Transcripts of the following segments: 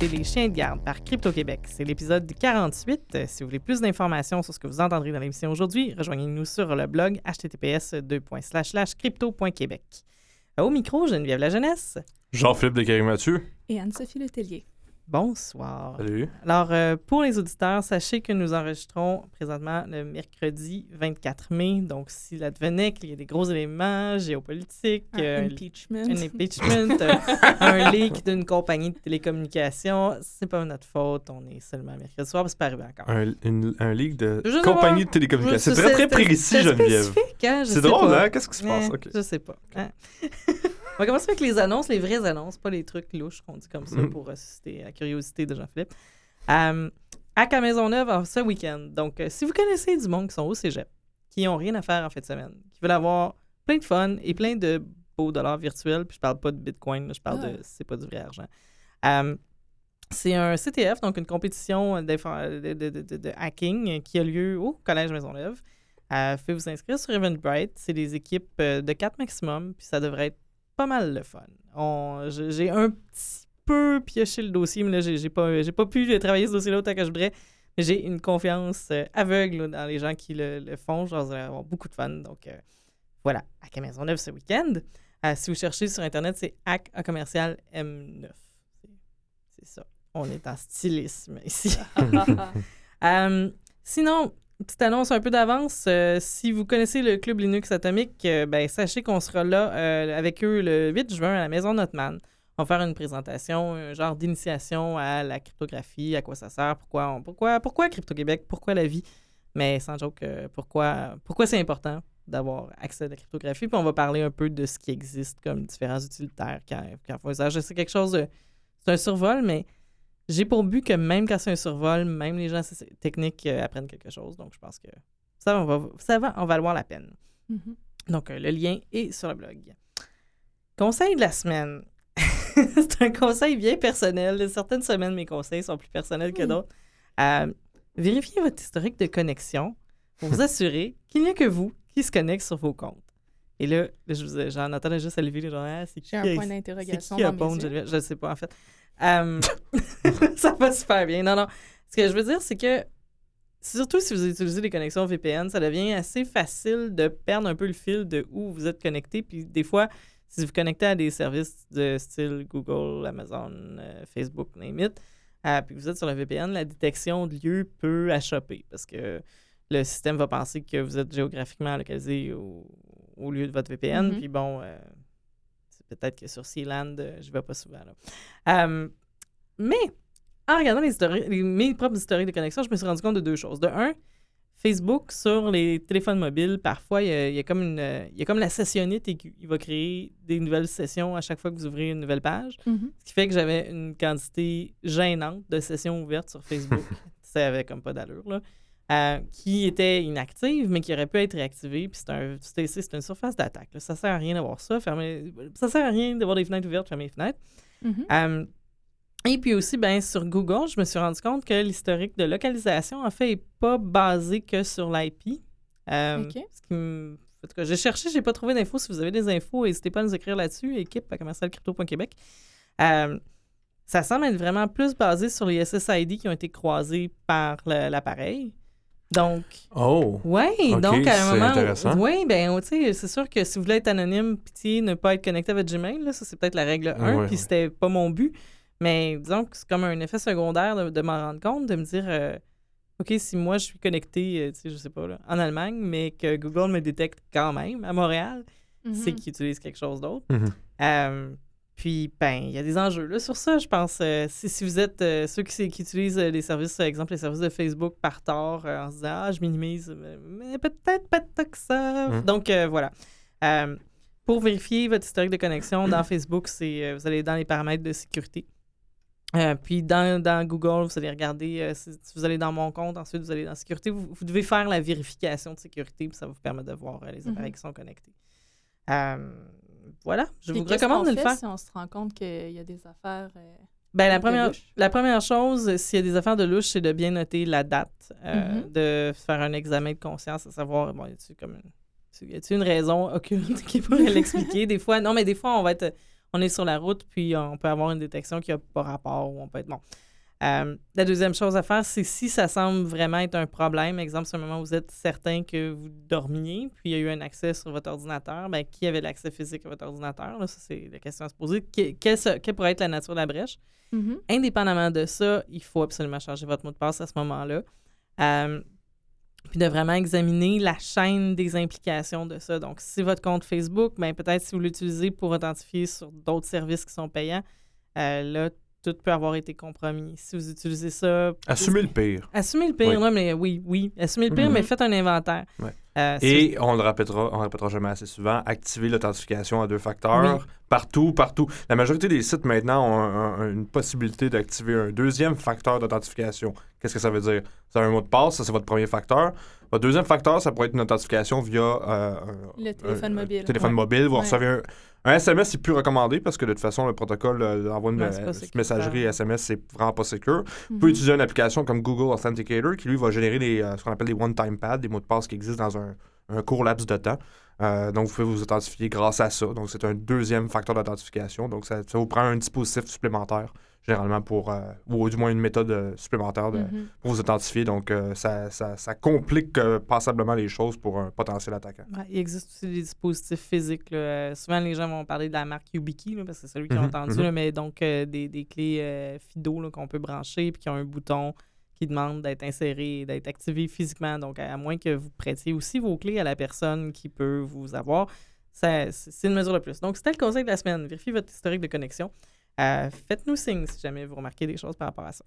écoutez Les Chiens de garde par Crypto-Québec. C'est l'épisode 48. Euh, Si vous voulez plus d'informations sur ce que vous entendrez dans l'émission aujourd'hui, rejoignez-nous sur le blog https crypto.québec. Au micro, Geneviève La Jeunesse. Jean-Philippe de Mathieu. Et Anne-Sophie Letellier. Bonsoir. Salut. Alors, euh, pour les auditeurs, sachez que nous enregistrons présentement le mercredi 24 mai. Donc, s'il advenait qu'il y ait des gros éléments géopolitiques, Un euh, impeachment. un impeachment, euh, un leak d'une compagnie de télécommunications, c'est pas notre faute. On est seulement mercredi soir, mais c'est pas arrivé encore. Un, une- un leak de Je compagnie de télécommunications. C'est très, très précis, c'est Geneviève. hein, C'est drôle, pas. hein? Qu'est-ce qui se passe? Eh, Ok. Je sais pas. hein? On va commencer avec les annonces, les vraies annonces, pas les trucs louches qu'on dit comme ça Mhm. pour susciter la curiosité de Jean-Philippe. Euh, à Maisonneuve en ce week-end. Donc, euh, si vous connaissez du monde qui sont au cégep, qui n'ont rien à faire en fin de semaine, qui veulent avoir plein de fun et plein de beaux dollars virtuels, puis je parle pas de Bitcoin, là, je parle Ah. de. C'est pas du vrai argent. Euh, c'est un CTF, donc une compétition de, de- de- de- de hacking qui a lieu au Collège Maisonneuve. Euh, faites vous inscrire sur Eventbrite. C'est des équipes de 4 maximum, puis ça devrait être pas mal le fun. On- J'ai un petit peu pioché le dossier, mais là, j'ai j'ai pas, j'ai pas pu travailler ce dossier-là autant que je voudrais. Mais j'ai une confiance euh, aveugle dans les gens qui le, le font. Genre, vous allez avoir beaucoup de fun. Donc, euh, voilà, Hack à Maisonneuve ce week-end. Euh, si vous cherchez sur Internet, c'est Hack à commercial M9. C'est- ça. On est en stylisme ici. Sinon, petite annonce un peu d'avance. euh, si vous connaissez le club Linux Atomique, euh, ben, sachez qu'on sera là euh, avec eux le 8 juin à la Maison Notman. On va faire une présentation, un genre d'initiation à la cryptographie, à quoi ça sert, pourquoi, pourquoi, pourquoi Crypto-Québec, pourquoi la vie? Mais sans joke, pourquoi, pourquoi c'est important d'avoir accès à la cryptographie? Puis on va parler un peu de ce qui existe comme différents utilitaires qui en font usage. C'est quelque chose. C'est un survol, mais j'ai pour but que même quand c'est un survol, même les gens techniques euh, apprennent quelque chose. Donc, je pense que ça va, ça va en valoir la peine. Mhm. Donc, euh, le lien est sur le blog. Conseil de la semaine. c'est un conseil bien personnel. Certaines semaines, mes conseils sont plus personnels que d'autres. Euh, vérifiez votre historique de connexion pour vous assurer qu'il n'y a que vous qui se connecte sur vos comptes. Et là, je vous- j'en entendais juste à lever, genre, ah, c'est qui J'ai un point d'interrogation qui dans mes yeux. Je ne sais pas, en fait. Euh, ça va super bien. Non, non. Ce que je veux dire, c'est que surtout si vous utilisez des connexions VPN, ça devient assez facile de perdre un peu le fil de où vous êtes connecté. Puis des fois, si vous connectez à des services de style Google, Amazon, euh, Facebook, name it, euh, puis que vous êtes sur le VPN, la détection de lieu peut achoper parce que le système va penser que vous êtes géographiquement localisé au, au lieu de votre VPN. Mhm. Puis bon, euh, peut-être que sur Sealand, euh, je vais pas souvent. Là. Mais en regardant les histori- les- mes propres historiques de connexion, je me suis rendu compte de deux choses. De un, Facebook, sur les téléphones mobiles, parfois, il y a, il y a comme, une, il y a comme la sessionnite et il va créer des nouvelles sessions à chaque fois que vous ouvrez une nouvelle page. Mhm. Ce qui fait que j'avais une quantité gênante de sessions ouvertes sur Facebook. ça avait comme pas d'allure, là. Euh, qui était inactive, mais qui aurait pu être réactivée. Puis c'est un, c'est, c'est une surface d'attaque. Ça sert à rien d'avoir ça. Fermer, ça sert à rien d'avoir des fenêtres ouvertes, fermer les fenêtres. Mhm. Euh, et puis aussi, ben, sur Google, je me suis rendu compte que l'historique de localisation, en fait, n'est pas basé que sur l'IP. Euh, ce qui me- en tout cas, j'ai cherché, j'ai pas trouvé d'infos. Si vous avez des infos, n'hésitez pas à nous écrire là-dessus. Équipe à commercialcrypto.québec. Euh, ça semble être vraiment plus basé sur les SSID qui ont été croisés par l'appareil. Donc, Oh! oui, Ok, donc à un c'est moment. intéressant. Oui, ben, tu sais, c'est sûr que si vous voulez être anonyme, pitié, ne pas être connecté à votre Gmail, là, ça c'est peut-être la règle 1, Ouais, puis ouais. c'était pas mon but. Mais disons que c'est comme un effet secondaire de, de m'en rendre compte, de me dire, euh, OK, si moi je suis connecté, euh, tu sais, je sais pas, là, en Allemagne, mais que Google me détecte quand même à Montréal, c'est Mhm. qu'ils utilisent quelque chose d'autre. Mhm. Euh, puis, ben, il y a des enjeux là, sur ça, je pense. Euh, si, si vous êtes euh, ceux qui, qui utilisent euh, les services, par exemple, les services de Facebook par tort, euh, en se disant, ah, je minimise, mais, mais peut-être pas tant que ça. Mhm. Donc, euh, voilà. Euh, pour vérifier votre historique de connexion dans Facebook, c'est euh, vous allez dans les paramètres de sécurité. Euh, puis dans, dans Google, vous allez regarder, euh, si, si vous allez dans mon compte, ensuite vous allez dans sécurité, vous, vous devez faire la vérification de sécurité, puis ça vous permet de voir euh, les Mhm. appareils qui sont connectés. Voilà, je Puis vous recommande de le fait faire. si on se rend compte qu'il y a des affaires. euh, Ben, la, première, la première chose, euh, s'il y a des affaires de louche, c'est de bien noter la date, euh, Mhm. de faire un examen de conscience, à savoir, bon, y comme une, y a-tu une raison occulte qui pourrait l'expliquer? Des fois, non, mais des fois, on va être, on est sur la route, puis on peut avoir une détection qui n'a pas rapport ou on peut être bon. Euh, la deuxième chose à faire, c'est si ça semble vraiment être un problème, exemple, si à un moment où vous êtes certain que vous dormiez, puis il y a eu un accès sur votre ordinateur, ben, qui avait l'accès physique à votre ordinateur? Là, ça, c'est la question à se poser. Que- Quelle, pourrait être la nature de la brèche? Mhm. Indépendamment de ça, il faut absolument changer votre mot de passe à ce moment-là. Euh, puis de vraiment examiner la chaîne des implications de ça. Donc, si votre compte Facebook, ben, peut-être si vous l'utilisez pour authentifier sur d'autres services qui sont payants, euh, là, tout peut avoir été compromis. Si vous utilisez ça... Assumer le pire. Assumez le pire, Oui. mais oui, oui. Assumez le pire, Mhm. mais faites un inventaire. Ouais. Euh, si Et on le répétera, on le répétera jamais assez souvent, activer l'authentification à deux facteurs partout, partout. La majorité des sites maintenant ont un- un- une possibilité d'activer un deuxième facteur d'authentification. Qu'est-ce que ça veut dire? C'est un mot de passe, ça c'est votre premier facteur. Votre deuxième facteur, ça pourrait être une authentification via euh, un, Le téléphone un- mobile. téléphone Ouais. mobile. Vous Ouais. recevez un, un SMS, c'est plus recommandé parce que de toute façon, le protocole euh, euh, sécuritaire. messagerie SMS, c'est vraiment pas secure. Vous Mhm. pouvez utiliser une application comme Google Authenticator qui, lui, va générer des, euh, ce qu'on appelle des one-time pads, des mots de passe qui existent dans un, un court laps de temps. Euh, donc, vous pouvez vous authentifier grâce à ça. Donc, c'est un deuxième facteur d'authentification. Donc, ça, ça vous prend un dispositif supplémentaire, généralement, pour, euh, ou du moins une méthode euh, supplémentaire de- Mhm. pour vous authentifier. Donc, euh, ça, ça- ça complique passablement les choses pour un potentiel attaquant. Ouais, il existe aussi des dispositifs physiques. là. Souvent, les gens vont parler de la marque YubiKey, là, parce que c'est celui qu'ils ont Mhm, entendu, mhm. là, mais donc des, des clés FIDO qu'on peut brancher puis qui ont un bouton qui demande d'être inséré et d'être activé physiquement. Donc, à, à moins que vous prêtiez aussi vos clés à la personne qui peut vous avoir, c'est une mesure de plus. Donc, c'était le conseil de la semaine. Vérifiez votre historique de connexion. Euh, Faites-nous signe si jamais vous remarquez des choses par rapport à ça.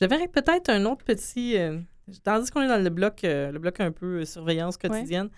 J'avais peut-être un autre petit. euh, tandis qu'on est dans le bloc, euh, le bloc un peu surveillance quotidienne,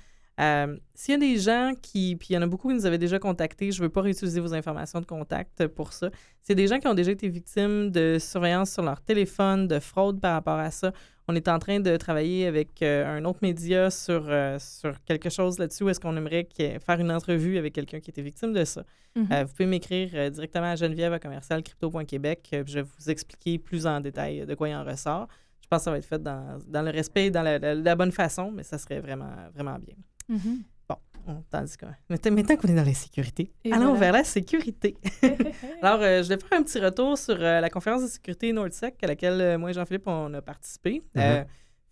euh, S'il y a des gens qui, puis il y en a beaucoup qui nous avaient déjà contactés, je ne veux pas réutiliser vos informations de contact pour ça. C'est des gens qui ont déjà été victimes de surveillance sur leur téléphone, de fraude par rapport à ça. On est en train de travailler avec euh, un autre média sur, euh, sur quelque chose là-dessus est-ce qu'on aimerait faire une entrevue avec quelqu'un qui était victime de ça. Mhm. Vous pouvez m'écrire directement à Geneviève à commercial crypto.québec. Je vais vous expliquer plus en détail de quoi il en ressort. Je pense que ça va être fait dans, dans le respect et dans la, la- la bonne façon, mais ça serait vraiment, vraiment bien. Mhm. Bon, on, tandis que maintenant maintenant qu'on est dans la sécurité, Et allons voilà. vers la sécurité. Alors, euh, je vais faire un petit retour sur euh, la conférence de sécurité NordSec à laquelle euh, moi et Jean-Philippe, on a participé. Euh,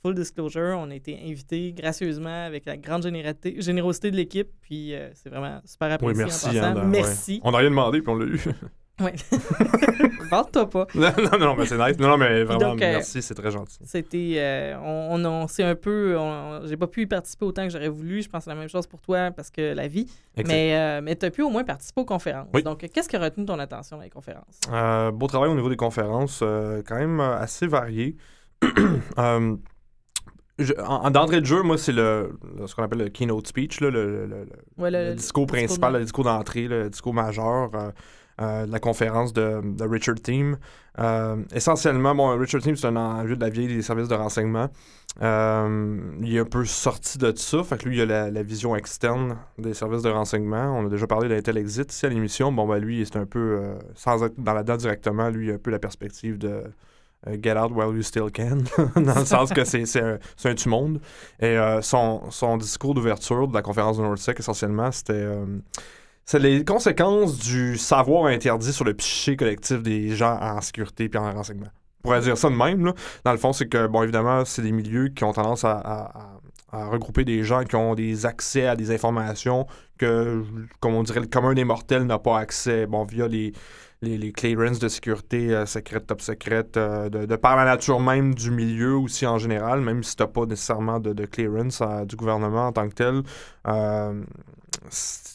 full disclosure, on a été invités gracieusement avec la grande générosité de l'équipe, puis euh, c'est vraiment super apprécié Oui, en merci. passant. hein, ben, merci. ouais. On n'a rien demandé, puis on l'a eu. Ouais. Vante-toi pas. non, non, non, mais c'est nice. Non, non, mais vraiment, donc, euh, merci, c'est très gentil. C'était. euh, on, on, un peu. J'ai pas pu y participer autant que j'aurais voulu. Je pense que c'est la même chose pour toi parce que la vie. Mais, euh, mais tu as pu au moins participer aux conférences. Oui. Donc, qu'est-ce qui a retenu ton attention dans les conférences? Beau travail au niveau des conférences, quand même assez varié. D'entrée de jeu, moi, c'est le, ce qu'on appelle le keynote speech, là, le, le- le- Ouais, le discours principal, de- le discours d'entrée, le discours majeur euh, la conférence de, Richard Team. Euh, essentiellement, bon, Richard Team, c'est un enjeu de la vieille des services de renseignement. Euh, il est un peu sorti de ça. Fait que lui, il a la, vision externe des services de renseignement. On a déjà parlé d'Intel Exit ici à l'émission. Bon, ben lui, c'est un peu, sans être dans la dent directement, lui, il a un peu la perspective de Get out while you still can, dans le sens que c'est un, un tu-monde. Et son, son discours d'ouverture de la conférence de NordSec, essentiellement, c'était... c'est les conséquences du savoir interdit sur le psyché collectif des gens en sécurité et en renseignement. On pourrait dire ça de même. Là. Dans le fond, c'est que, bon, évidemment, c'est des milieux qui ont tendance à, à- regrouper des gens qui ont des accès à des informations que, comme on dirait, le commun des mortels n'a pas accès, bon, via les, les, clearances de sécurité euh, secrète, top secrète, euh, de, de par la nature même du milieu aussi en général, même si tu n'as pas nécessairement de, de clearance euh, du gouvernement en tant que tel.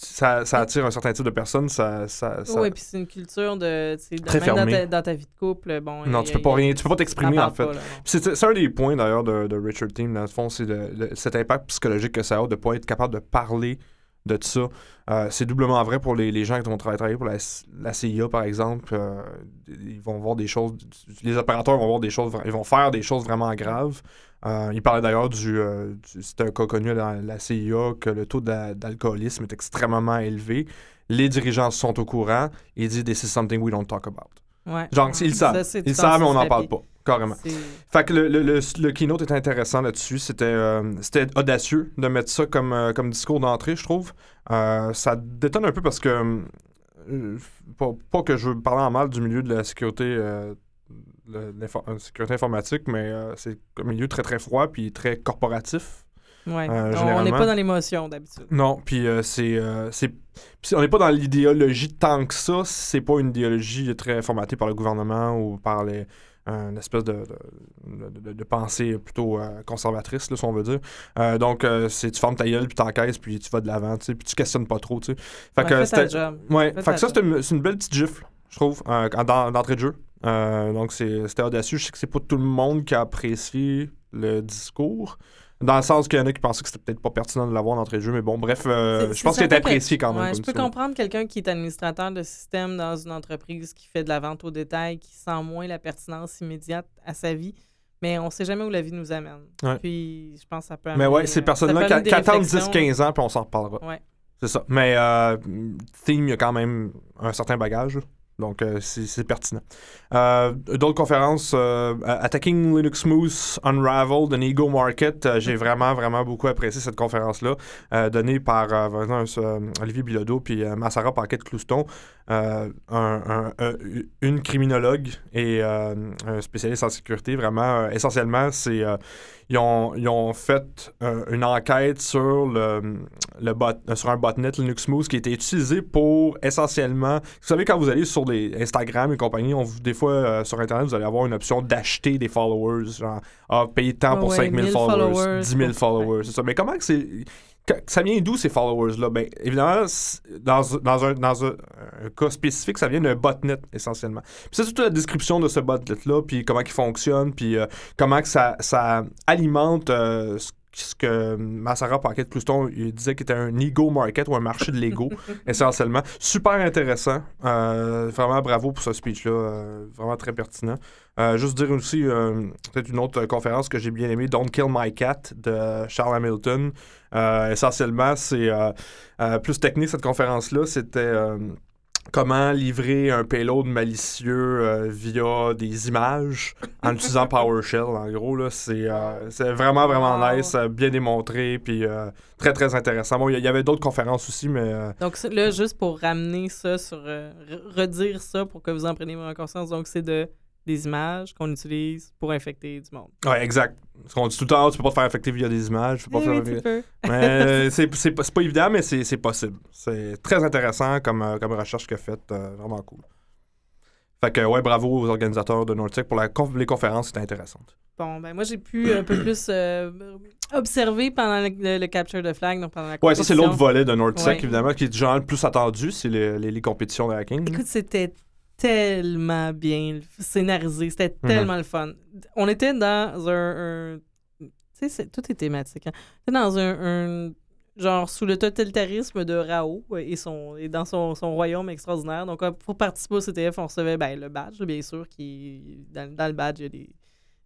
Ça, ça attire un certain type de personnes. Ça, ça, ça- Oui, puis c'est une culture de. Très même dans ta, dans ta vie de couple, bon. non, il tu peux a- pas a- rien, tu peux pas t'exprimer en fait. C'est un des points d'ailleurs de, de Richard Team, dans le fond, c'est cet impact psychologique que ça a de ne pas être capable de parler de ça. Euh, c'est doublement vrai pour les, gens qui vont travailler, pour la, CIA, par exemple. Euh, ils vont voir des choses, les opérateurs vont voir des choses, ils vont faire des choses vraiment graves. Euh, il parlait d'ailleurs du, euh, du- c'est un cas connu dans la CIA que le taux d'a- d'alcoolisme est extrêmement élevé. Les dirigeants sont au courant. Il dit This is something we don't talk about. Ouais. Genre, ils le savent. Ils le savent, mais on n'en parle pas, carrément. Fait que le, le, le, le keynote est intéressant là-dessus. C'était euh, audacieux de mettre ça comme, euh, comme discours d'entrée, je trouve. Euh, ça détonne un peu parce que pas, pas que je veux parler en mal du milieu de la sécurité, de sécurité informatique, mais euh, c'est un milieu très très froid puis très corporatif. Ouais. Euh, on n'est pas dans l'émotion d'habitude. Non, puis euh, c'est, euh, c'est, on n'est pas dans l'idéologie tant que ça. C'est pas une idéologie très formatée par le gouvernement ou par les, une espèce de, de, de- de pensée plutôt conservatrice, là, si on veut dire. Donc, c'est tu fermes ta gueule, puis t'encaisses, puis tu vas de l'avant, puis tu questionnes pas trop, tu sais. Fait Ouais, que job. Ouais, fait que ça, c'est une, belle petite gifle, je trouve, euh, d'entrée de jeu. Donc, c'est- c'était audacieux. Je sais que c'est pas tout le monde qui a apprécié le discours. Dans le sens qu'il y en a qui pensaient que c'était peut-être pas pertinent de l'avoir d'entrée de jeu, mais bon, bref, euh, je pense qu'il est apprécié quand même. Ouais, je peux ça. comprendre quelqu'un qui est administrateur de système dans une entreprise qui fait de la vente au détail, qui sent moins la pertinence immédiate à sa vie, mais on sait jamais où la vie nous amène. Ouais. Puis je pense que ça peut Mais amener, ouais, ces euh, personnes-là qui, attendent réflexions. 10-15 ans, puis on s'en reparlera. Ouais. C'est ça. Mais euh, Theme, il y a quand même un certain bagage. Donc, euh, c'est pertinent. Euh, D'autres conférences, euh, Attacking Linux Smooth, Unraveled, an Ego Market. J'ai vraiment, vraiment beaucoup apprécié cette conférence-là, donnée par Olivier Bilodeau puis Massara Paquette-Clouston, un- un- un- une criminologue et spécialiste en sécurité. Vraiment, essentiellement, c'est... ils, ont, ils ont fait euh, une enquête sur le, le bot, euh, sur un botnet Linux Smooth qui été utilisé pour essentiellement. Vous savez, quand vous allez sur les Instagram et compagnie, on, des fois euh, sur Internet, vous allez avoir une option d'acheter des followers. Genre, ah, payer tant Ah pour ouais, 5000 1000 followers, followers 10 000 pour- followers. C'est ça. Mais comment que c'est. Ça vient d'où ces followers-là? Ben, évidemment, dans, dans, un, dans un, un cas spécifique, ça vient d'un botnet essentiellement. Puis c'est toute la description de ce botnet-là, puis comment il fonctionne, puis euh, comment que ça, ça alimente euh, ce, ce que Massara Paquette Clouston il disait qu'il était un ego market ou un marché de l'ego, essentiellement. Super intéressant. Euh, vraiment bravo pour ce speech-là. euh, vraiment très pertinent. Euh, juste dire aussi, euh, peut-être une autre conférence que j'ai bien aimée, Don't Kill My Cat de Charles Hamilton. Euh, essentiellement, c'est euh, euh, plus technique cette conférence-là. C'était. Comment livrer un payload malicieux euh, via des images en utilisant PowerShell, en gros. là, C'est euh, c'est vraiment, vraiment Wow. nice, bien démontré, puis euh, très, très intéressant. Bon, il y, avait d'autres conférences aussi, mais euh, Donc là, juste pour ramener ça sur. re- redire ça pour que vous en preniez vraiment conscience. Donc c'est de des images qu'on utilise pour infecter du monde. ouais, exact. Parce qu'on dit tout le temps, tu peux pas te faire infecter via des images. Tu peux pas Eh faire- oui, tu peux. Mais euh, c'est c'est pas, c'est pas évident, mais c'est c'est possible. C'est très intéressant comme, euh, comme recherche a faite. euh, vraiment cool. Fait que, ouais, bravo aux organisateurs de Nordtech pour la conf- les conférences, c'était intéressant. Bon, ben moi, j'ai pu un peu plus euh, observer pendant le, le- le capture de flag, donc pendant la Ouais, ça, c'est l'autre volet de Nordtech, Ouais. évidemment, qui est genre le plus attendu, c'est les, les, les compétitions de hacking. Écoute, c'était tellement bien scénarisé, c'était Mhm. tellement le fun. On était dans un... un- tu sais, tout est thématique. Hein? On était dans un, un- genre sous le totalitarisme de Rao euh, et, son, et dans son, son royaume extraordinaire. Donc, euh, pour participer au CTF, on recevait ben, le badge, bien sûr, qui dans, dans le badge, il y a des,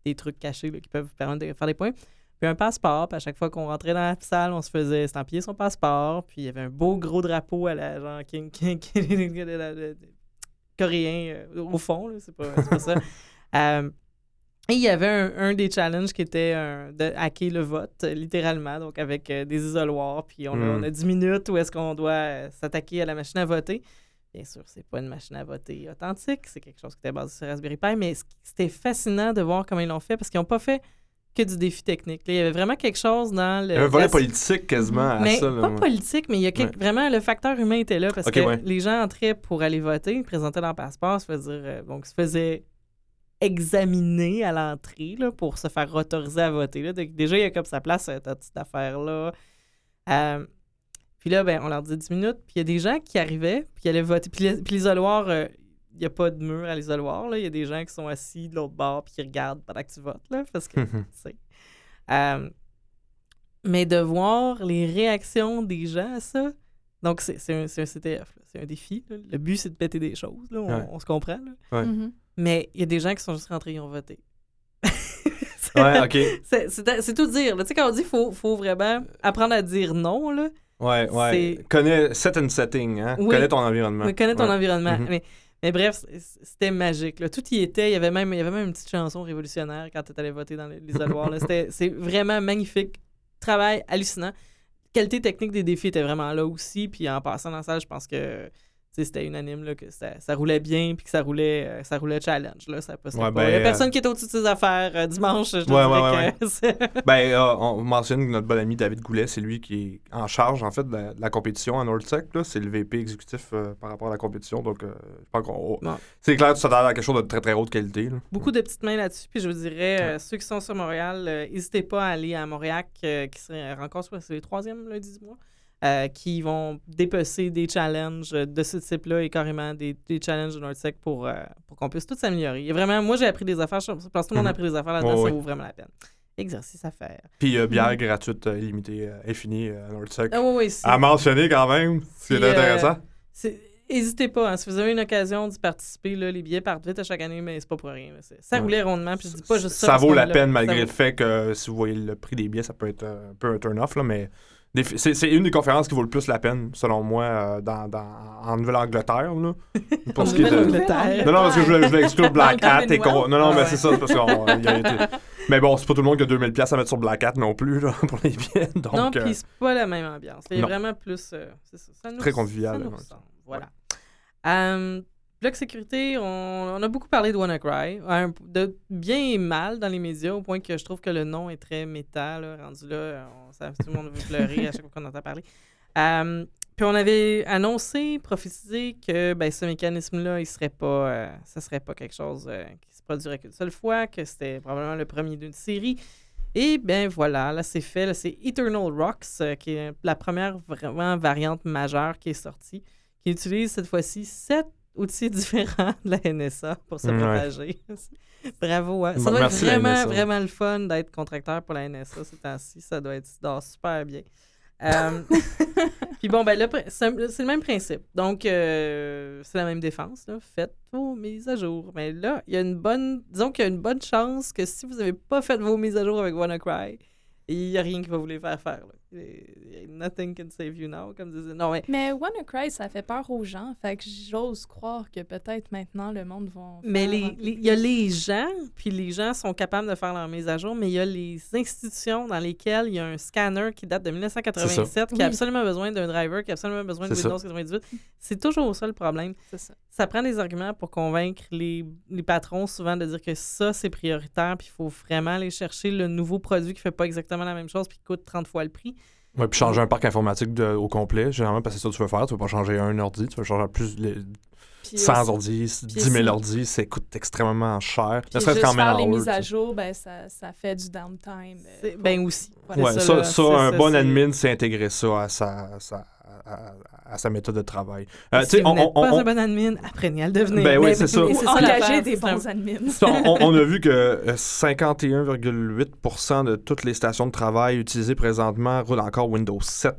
des trucs cachés là, qui peuvent permettre de faire des points. Puis un passeport, puis à chaque fois qu'on rentrait dans la salle, on se faisait estampiller son passeport, puis il y avait un beau gros drapeau à la genre King, King, coréen euh, au fond, là, c'est pas, c'est pas ça. Euh, et il y avait un, un des challenges qui était euh, de hacker le vote, littéralement, donc avec euh, des isoloirs. Puis on, a, Mm. on a 10 minutes où est-ce qu'on doit s'attaquer à la machine à voter. Bien sûr, c'est pas une machine à voter authentique, c'est quelque chose qui était basé sur Raspberry Pi, mais c'était fascinant de voir comment ils l'ont fait parce qu'ils n'ont pas fait que du défi technique. là. il y avait vraiment quelque chose dans le. Il y a un volet politique quasiment à mais ça. là, pas ouais. politique, mais il y a quelque- Ouais. vraiment le facteur humain était là parce que ouais. les gens entraient pour aller voter, ils présentaient leur passeport, se faisaient euh, donc se faisaient examiner à l'entrée pour se faire autoriser à voter. Là. Donc, déjà, il y a comme sa place, cette petite affaire-là. Euh, puis là, ben, on leur dit 10 minutes, puis il y a des gens qui arrivaient, puis qui allaient voter. Puis l'isoloir, euh, il n'y a pas de mur à l'isoloir. là. Il y a des gens qui sont assis de l'autre bord, puis qui regardent pendant que tu votes. Là, parce que Mhm. tu sais. Euh, mais de voir les réactions des gens à ça, donc c'est c'est un, c'est un CTF, là. c'est un défi. là. Le but, c'est de péter des choses, là. On, Ouais. on se comprend. là. Ouais. Mhm. Mais il y a des gens qui sont juste rentrés, ils ont voté. C'est- Ouais, ok. c'est- C'est c'est tout dire. là. Tu sais, quand on dit qu'il faut, faut vraiment apprendre à dire non, là, Ouais, ouais. C'est- Connais set and setting, hein. Oui. Connais ton environnement. connais ton Ouais. environnement. Mhm. mais, mais bref, c'était magique. Tout y était. Il y avait même, il y avait même une petite chanson révolutionnaire quand tu allé voter dans l'isoloir. C'est vraiment magnifique. Travail hallucinant. Qualité technique des défis était vraiment là aussi. Puis en passant dans la salle, je pense que c'était unanime là, que ça, ça roulait bien puis que ça roulait, euh, ça roulait challenge. Là, ça Ouais, pas. ben, Il y a euh, personne qui était au-dessus de ses affaires euh, dimanche. Je Ouais, que Ben, on mentionne que notre bon ami David Goulet, c'est lui qui est en charge, en fait, de la, de la compétition à Nordsec. là. C'est le VP exécutif par rapport à la compétition. Donc. C'est clair que ça a l'air à quelque chose de très, très haute qualité. là. Beaucoup de petites mains là-dessus. Puis je vous dirais, ceux qui sont sur Montréal, n'hésitez pas à aller à Montréal, qui serait rencontre, soit c'est le troisième lundi du mois, euh, qui vont dépecer des challenges de ce type-là et carrément des, des challenges de Nordsec pour, euh, pour qu'on puisse tous s'améliorer. Vraiment, moi, j'ai appris des affaires. Je pense que tout le monde a Mhm. appris des affaires là-dedans. Ça vaut vraiment la peine. Exercice à faire. Puis, euh, bière Mhm. gratuite, euh, illimitée, euh, infinie à Nordsec. Ah oui, oui. À mentionner quand même, euh, intéressant. c'est- N'hésitez pas, hein, si vous avez une occasion d'y participer, là, les billets partent vite à chaque année, mais c'est pas pour rien. Ça Ouais. roulait rondement, puis je dis pas juste ça. ça vaut la peine malgré le fait que si vous voyez le prix des billets, ça peut être un peu un turn-off, là, mais c'est c'est une des conférences qui vaut le plus la peine, selon moi, euh, dans, dans- en Nouvelle-Angleterre. là. Pour ce qui est de-. Non, non, parce que je voulais, je voulais exclure Black Hat et. Non, non, Ah mais ouais. c'est ça, c'est parce qu'on. été- Mais bon, c'est pas tout le monde qui a 2000$ piastres à mettre sur Black Hat non plus, là, pour les billets. Donc, non, euh, puis c'est pas la même ambiance. Non. vraiment plus. euh, c'est ça, ça nous- Très convivial, ça nous ouais. ressemble, Voilà. Euh, Bloc sécurité, on, a beaucoup parlé de WannaCry, de bien et mal dans les médias, au point que je trouve que le nom est très méta, là, rendu là, on, tout le monde veut pleurer à chaque fois qu'on entend parler. Euh, puis on avait annoncé, prophétisé que ben, ce mécanisme-là, il serait pas, euh, ça serait pas quelque chose euh, qui se produirait qu'une seule fois, que c'était probablement le premier d'une série. Et bien voilà, là c'est fait, là, c'est Eternal Rocks, euh, qui est la première vraiment variante majeure qui est sortie, qui utilise cette fois-ci sept outils différents de la NSA pour se Ouais. propager. Bravo. hein. Ça Bon, doit être vraiment, vraiment le fun d'être contracteur pour la NSA ces temps-ci. Ça doit être ça super bien. Euh, Puis bon, ben c'est le même principe. Donc, euh, c'est la même défense. Là. Faites vos mises à jour. Mais là, il y a une bonne. Disons qu'il y a une bonne chance que si vous n'avez pas fait vos mises à jour avec WannaCry, il n'y a rien qui va vous les faire faire. là. Nothing can save you now, comme disait. Non, mais. Mais WannaCry, ça fait peur aux gens. Fait que j'ose croire que peut-être maintenant le monde va. Mais il y a les gens, puis les gens sont capables de faire leur mise à jour, mais il y a les institutions dans lesquelles il y a un scanner qui date de 1987, qui a absolument besoin d'un driver, qui a absolument besoin de ça. Windows 98. C'est toujours ça le problème. C'est ça. Ça prend des arguments pour convaincre les, les patrons souvent de dire que ça, c'est prioritaire, puis il faut vraiment aller chercher le nouveau produit qui fait pas exactement la même chose, puis qui coûte 30 fois le prix. Ouais, puis changer un parc informatique de- au complet, généralement, parce que c'est ça que tu veux faire. Tu veux pas changer un ordi, tu veux changer plus les Puis 100 aussi- ordis, 10 aussi- 000 ordis, ça coûte extrêmement cher. Puis Ne serait-ce juste qu'en faire les mises à jour, ben, ça, ça fait du downtime. euh, Ben aussi. Voilà. Ouais, ça, ça, là, ça, un bon admin, c'est intégrer ça à sa, sa- à, à sa méthode de travail. Euh, tu si vous on, n'êtes on- pas on- un bon admin, apprenez à le devenir. Ben oui, Mais- c'est ça. mais Ou c'est ça engager des bons admins. on, a vu que euh, 51,8% de toutes les stations de travail utilisées présentement roulent encore Windows 7.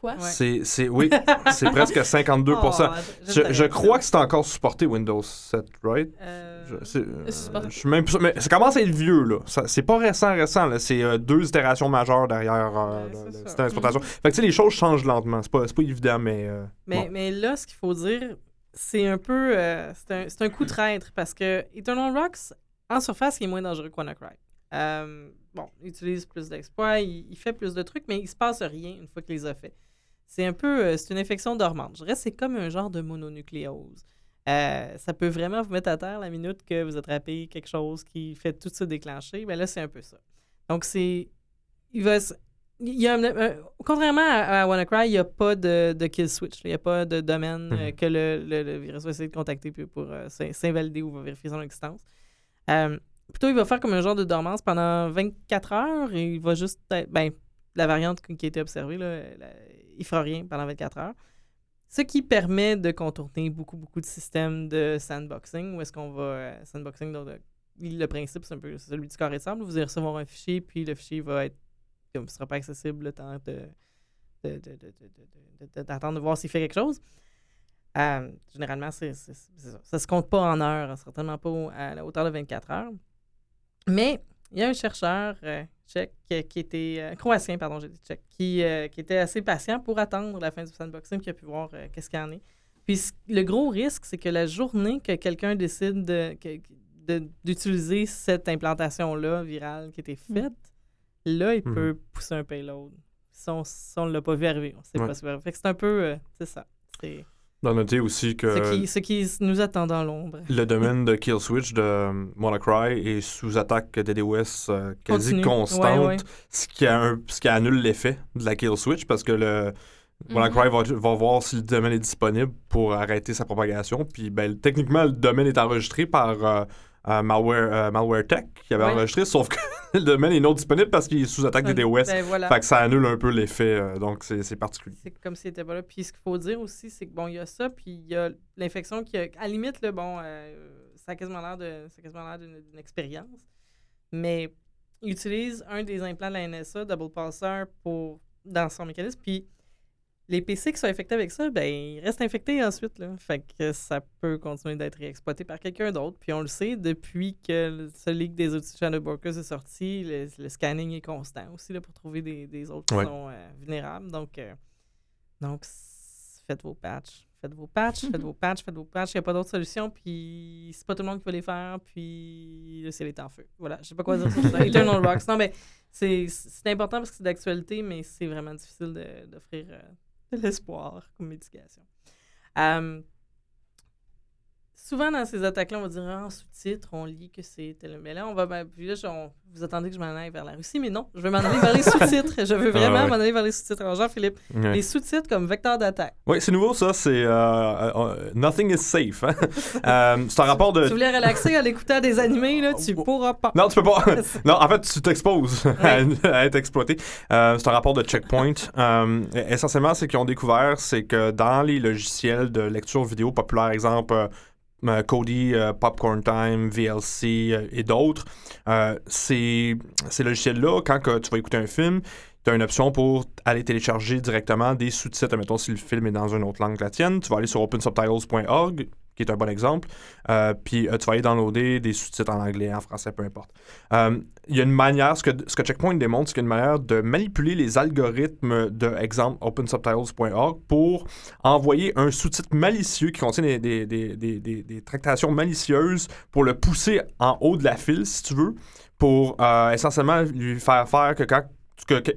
Quoi? Ouais. C'est, c'est, oui, c'est presque 52%. Oh, je, je crois que c'est encore supporté Windows 7, right? Euh, Je, c'est, euh, suis même mais ça commence à être vieux, là. Ça- c'est pas récent, récent, là. C'est euh, deux itérations majeures derrière euh, Ouais, le, c'est le ça. système d'exploitation. Fait que, tu sais, les choses changent lentement. C'est pas, c'est pas évident, mais... euh, Mais, bon. mais là, ce qu'il faut dire, c'est un peu. euh, c'est un, c'est un coup de traître parce que Eternal Rocks, en surface, il est moins dangereux que WannaCry. Euh, bon, il utilise plus d'exploits, il, il fait plus de trucs, mais il se passe rien une fois qu'il les a fait. C'est un peu. euh, c'est une infection dormante. Je dirais que c'est comme un genre de mononucléose. Euh, ça peut vraiment vous mettre à terre la minute que vous attrapez quelque chose qui fait tout se déclencher. Ben là, c'est un peu ça. Donc, c'est. Il va. Il y a un- un- contrairement à, à WannaCry, il n'y a pas de, de kill switch. Il n'y a pas de domaine euh, Mhm. que le, le- le virus va essayer de contacter pour euh, s'in- s'invalider ou vérifier son existence. Plutôt, il va faire comme un genre de dormance pendant 24 heures et il va juste être. Ben, la variante qui a été observée, là, la- il fera rien pendant 24 heures. Ce qui permet de contourner beaucoup, beaucoup de systèmes de sandboxing. Où est-ce qu'on va. euh, sandboxing, donc, le principe, c'est un peu celui du carré de sable. Vous allez recevoir un fichier, puis le fichier va être. Comme, sera pas accessible le temps de. d'attendre de voir s'il fait quelque chose. Euh, généralement, ça. Ça se compte pas en heures, certainement pas à la hauteur de 24 heures. Mais il y a un chercheur euh, tchèque euh, qui était. euh, croatien, pardon, j'ai dit tchèque, qui, euh, qui était assez patient pour attendre la fin du sandboxing, qui a pu voir euh, qu'est-ce qu'il y en est. Puis le gros risque, c'est que la journée que quelqu'un décide de- de- d'utiliser cette implantation-là virale qui a été faite, là, il Mhm. peut pousser un payload. Si on ne l'a pas vu arriver, on sait Ouais. pas si c'est un peu. euh, c'est ça. C'est. Dans noter aussi que Ce, qui, ce qui nous attend dans l'ombre. le domaine de Kill Switch de Monocry est sous attaque DDoS euh, quasi Continue. constante, Ouais, ouais. Ce, qui a un- ce qui annule l'effet de la Kill Switch parce que le Monocry va, va voir si le domaine est disponible pour arrêter sa propagation. Puis ben, techniquement, le domaine est enregistré par euh, euh, Malware, euh, Malware Tech qui avait Ouais. enregistré, sauf que le domaine est non disponible parce qu'il est sous attaque DDoS. Ben, voilà. Fait que ça annule un peu l'effet, euh, donc c'est particulier. C'est comme s'il n'était pas là. Puis ce qu'il faut dire aussi, c'est que bon, il y a ça, puis il y a l'infection qui a. À la limite, là, bon, euh, ça a quasiment l'air d'une expérience. Mais il utilise un des implants de la NSA, Double Pulsar, pour, dans son mécanisme. Puis les PC qui sont infectés avec ça, ben, ils restent infectés ensuite. Là. Fait que ça peut continuer d'être réexploité par quelqu'un d'autre. Puis on le sait, depuis que le- ce leak des outils Shadowbrokers est sorti, le, le scanning est constant aussi là, pour trouver des, des autres qui Ouais. sont euh, vulnérables. Donc, euh, donc faites vos patchs. Faites vos patchs, faites vos patchs, faites vos patchs. Il n'y a pas d'autre solution. Puis c'est pas tout le monde qui peut les faire. Puis le ciel est en feu. Voilà, je sais pas quoi dire sur ça. Eternal Rocks. Non, mais c'est c'est important parce que c'est d'actualité, mais c'est vraiment difficile de- d'offrir euh, de l'espoir comme médication. Souvent dans ces attaques-là, on va dire en sous-titres, on lit que c'est tel. Mais là, on va. ben, puis là, on- vous attendez que je m'en aille vers la Russie, mais non, je veux m'en aller vers les sous-titres. Je veux vraiment Ah ouais. m'en aller vers les sous-titres. Alors, Jean-Philippe, Ouais. les sous-titres comme vecteur d'attaque. Oui, c'est nouveau ça, c'est euh, euh, euh, Nothing is safe. hein. Euh, c'est un rapport de. Tu voulais relaxer en écoutant des animés, là, tu Oh. pourras pas. Non, tu peux pas. non, en fait, tu t'exposes à, à être exploité. Euh, c'est un rapport de checkpoint. Essentiellement, c'est qu'ils ont découvert, c'est que dans les logiciels de lecture vidéo populaires, exemple euh, Kodi, euh, Popcorn Time, VLC euh, et d'autres, ces, ces logiciels-là, quand tu vas écouter un film, tu as une option pour aller télécharger directement des sous-titres. Mettons, si le film est dans une autre langue que la tienne, tu vas aller sur opensubtitles.org, qui est un bon exemple, euh, puis euh, tu vas aller downloader des sous-titres en anglais, en français, peu importe. Euh, Il y a une manière, ce que, ce que Checkpoint démontre, c'est qu'il y a une manière de manipuler les algorithmes de, exemple, opensubtitles.org pour envoyer un sous-titre malicieux qui contient des, des, des, des, tractations malicieuses pour le pousser en haut de la file, si tu veux, pour essentiellement lui faire faire que quand que, que-